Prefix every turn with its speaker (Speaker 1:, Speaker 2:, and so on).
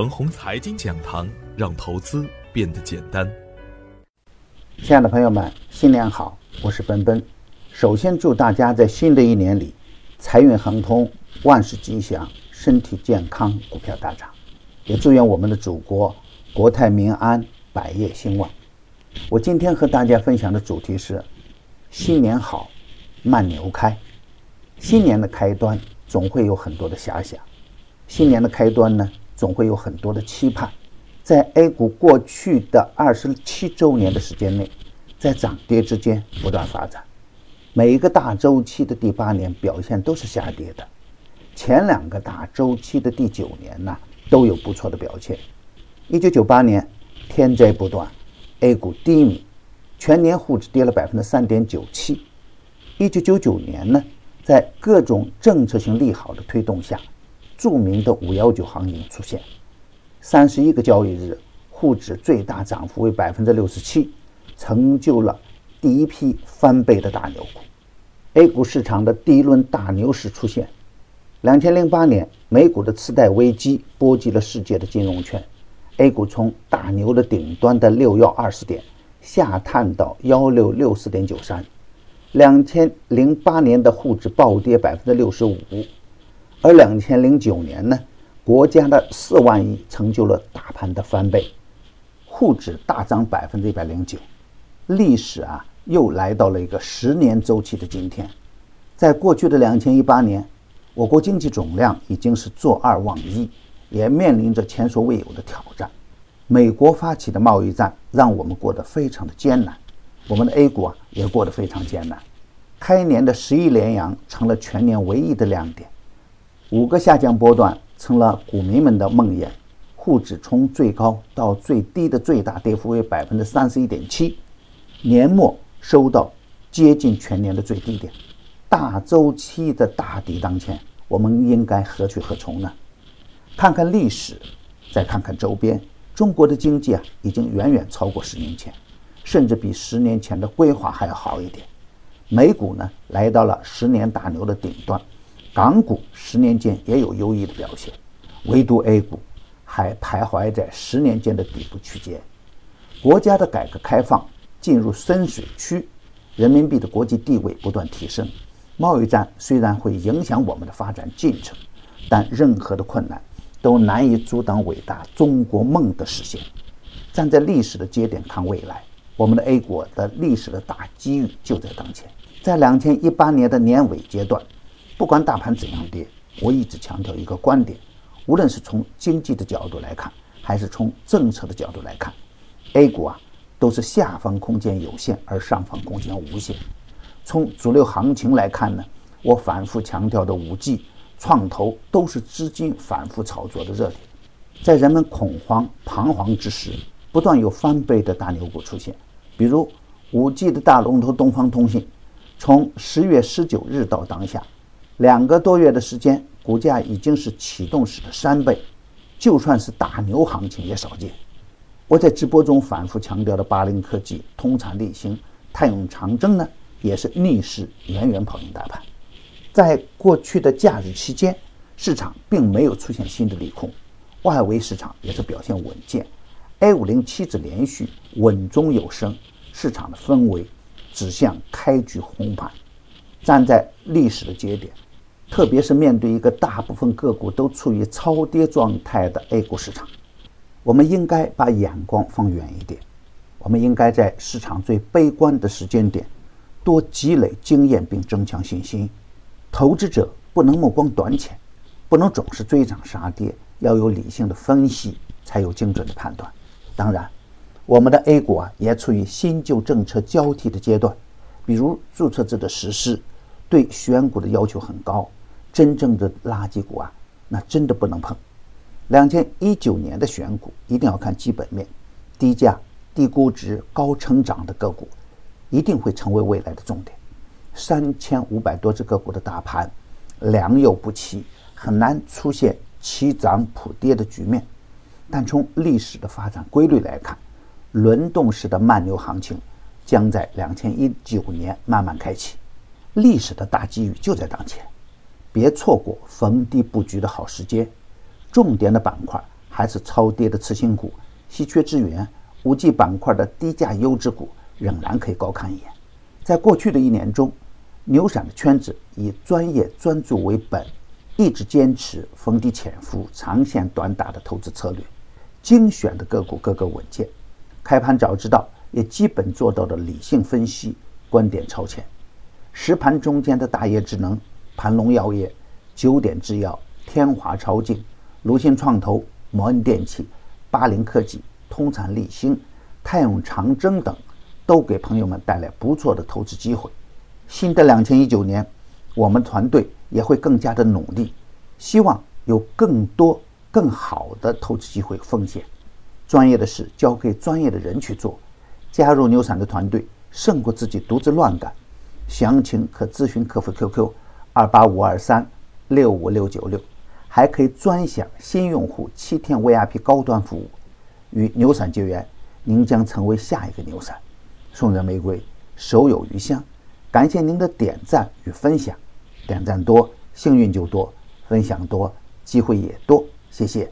Speaker 1: 恒宏财经讲堂，让投资变得简单。
Speaker 2: 亲爱的朋友们，新年好！我是奔奔。首先祝大家在新的一年里财运亨通，万事吉祥，身体健康，股票大涨。也祝愿我们的祖国国泰民安，百业兴旺。我今天和大家分享的主题是：新年好，慢牛开。新年的开端总会有很多的遐想，新年的开端呢，总会有很多的期盼。在 A 股过去的二十七周年的时间内，在涨跌之间不断发展。每一个大周期的第八年表现都是下跌的，前两个大周期的第九年呢都有不错的表现。一九九八年天灾不断，A 股低迷，全年沪指跌了百分之三点九七。一九九九年呢，在各种政策性利好的推动下，著名的五幺九行情出现。三十一个交易日，沪指最大涨幅为百分之六十七，成就了第一批翻倍的大牛股。A 股市场的第一轮大牛市出现。两千零八年，美股的次贷危机波及了世界的金融圈，A 股从大牛的顶端的六幺二十点下探到幺六六四点九三。两千零八年的沪指暴跌百分之六十五，而两千零九年呢？国家的四万亿成就了大盘的翻倍，沪指大涨百分之一百零九，历史啊又来到了一个十年周期的今天。在过去的两千一八年，我国经济总量已经是坐二望一，也面临着前所未有的挑战。美国发起的贸易战让我们过得非常的艰难，我们的 A 股啊也过得非常艰难。开年的十一连阳成了全年唯一的亮点，五个下降波段。成了股民们的梦魇。沪指从最高到最低的最大跌幅为百分之三十一点七，年末收到接近全年的最低点。大周期的大底当前，我们应该何去何从呢？看看历史，再看看周边，中国的经济啊，已经远远超过十年前，甚至比十年前的规划还要好一点。美股呢，来到了十年大牛的顶端。港股十年间也有优异的表现，唯独 A 股还徘徊在十年间的底部区间。国家的改革开放进入深水区，人民币的国际地位不断提升。贸易战虽然会影响我们的发展进程，但任何的困难都难以阻挡伟大中国梦的实现。站在历史的节点看未来，我们的 A 股的历史的大机遇就在当前。在两千一八年的年尾阶段。不管大盘怎样跌，我一直强调一个观点：无论是从经济的角度来看，还是从政策的角度来看，A 股啊都是下方空间有限，而上方空间无限。从主流行情来看呢，我反复强调的五 G、创投都是资金反复炒作的热点。在人们恐慌彷徨之时，不断有翻倍的大牛股出现，比如五 G 的大龙头东方通信，从十月十九日到当下。两个多月的时间，股价已经是启动时的三倍，就算是大牛行情也少见。我在直播中反复强调的八零科技、通产力行、泰永长征呢，也是逆势远远跑赢大盘。在过去的假日期间，市场并没有出现新的利空，外围市场也是表现稳健，A 五零期指连续稳中有升，市场的氛围指向开局红盘。站在历史的节点。特别是面对一个大部分个股都处于超跌状态的 A 股市场，我们应该把眼光放远一点。我们应该在市场最悲观的时间点，多积累经验并增强信心。投资者不能目光短浅，不能总是追涨杀跌，要有理性的分析，才有精准的判断。当然，我们的 A 股啊，也处于新旧政策交替的阶段，比如注册制的实施，对选股的要求很高。真正的垃圾股啊，那真的不能碰。两千一九年的选股一定要看基本面，低价、低估值、高成长的个股一定会成为未来的重点。三千五百多只个股的大盘，良莠不齐，很难出现齐涨普跌的局面。但从历史的发展规律来看，轮动式的慢牛行情将在两千一九年慢慢开启，历史的大机遇就在当前。别错过逢低布局的好时间，重点的板块还是超跌的次新股、稀缺资源、五 G 板块的低价优质股，仍然可以高看一眼。在过去的一年中，牛散的圈子以专业专注为本，一直坚持逢低潜伏、长线短打的投资策略，精选的个股个个稳健。开盘早知道，也基本做到了理性分析，观点超前。实盘中间的大业智能、盘龙药业、九点制药、天华超净、卢鑫创投、摩恩电器、巴林科技、通产立新、泰永长征等。都给朋友们带来不错的投资机会。新的两千一九年，我们团队也会更加的努力，希望有更多更好的投资机会奉献。专业的事交给专业的人去做。加入牛散的团队，胜过自己独自乱干。详情可咨询客服 QQ：二八五二三六五六九六，还可以专享新用户七天 VIP 高端服务。与牛散结缘，您将成为下一个牛散。送人玫瑰，手有余香。感谢您的点赞与分享，点赞多，幸运就多；分享多，机会也多。谢谢。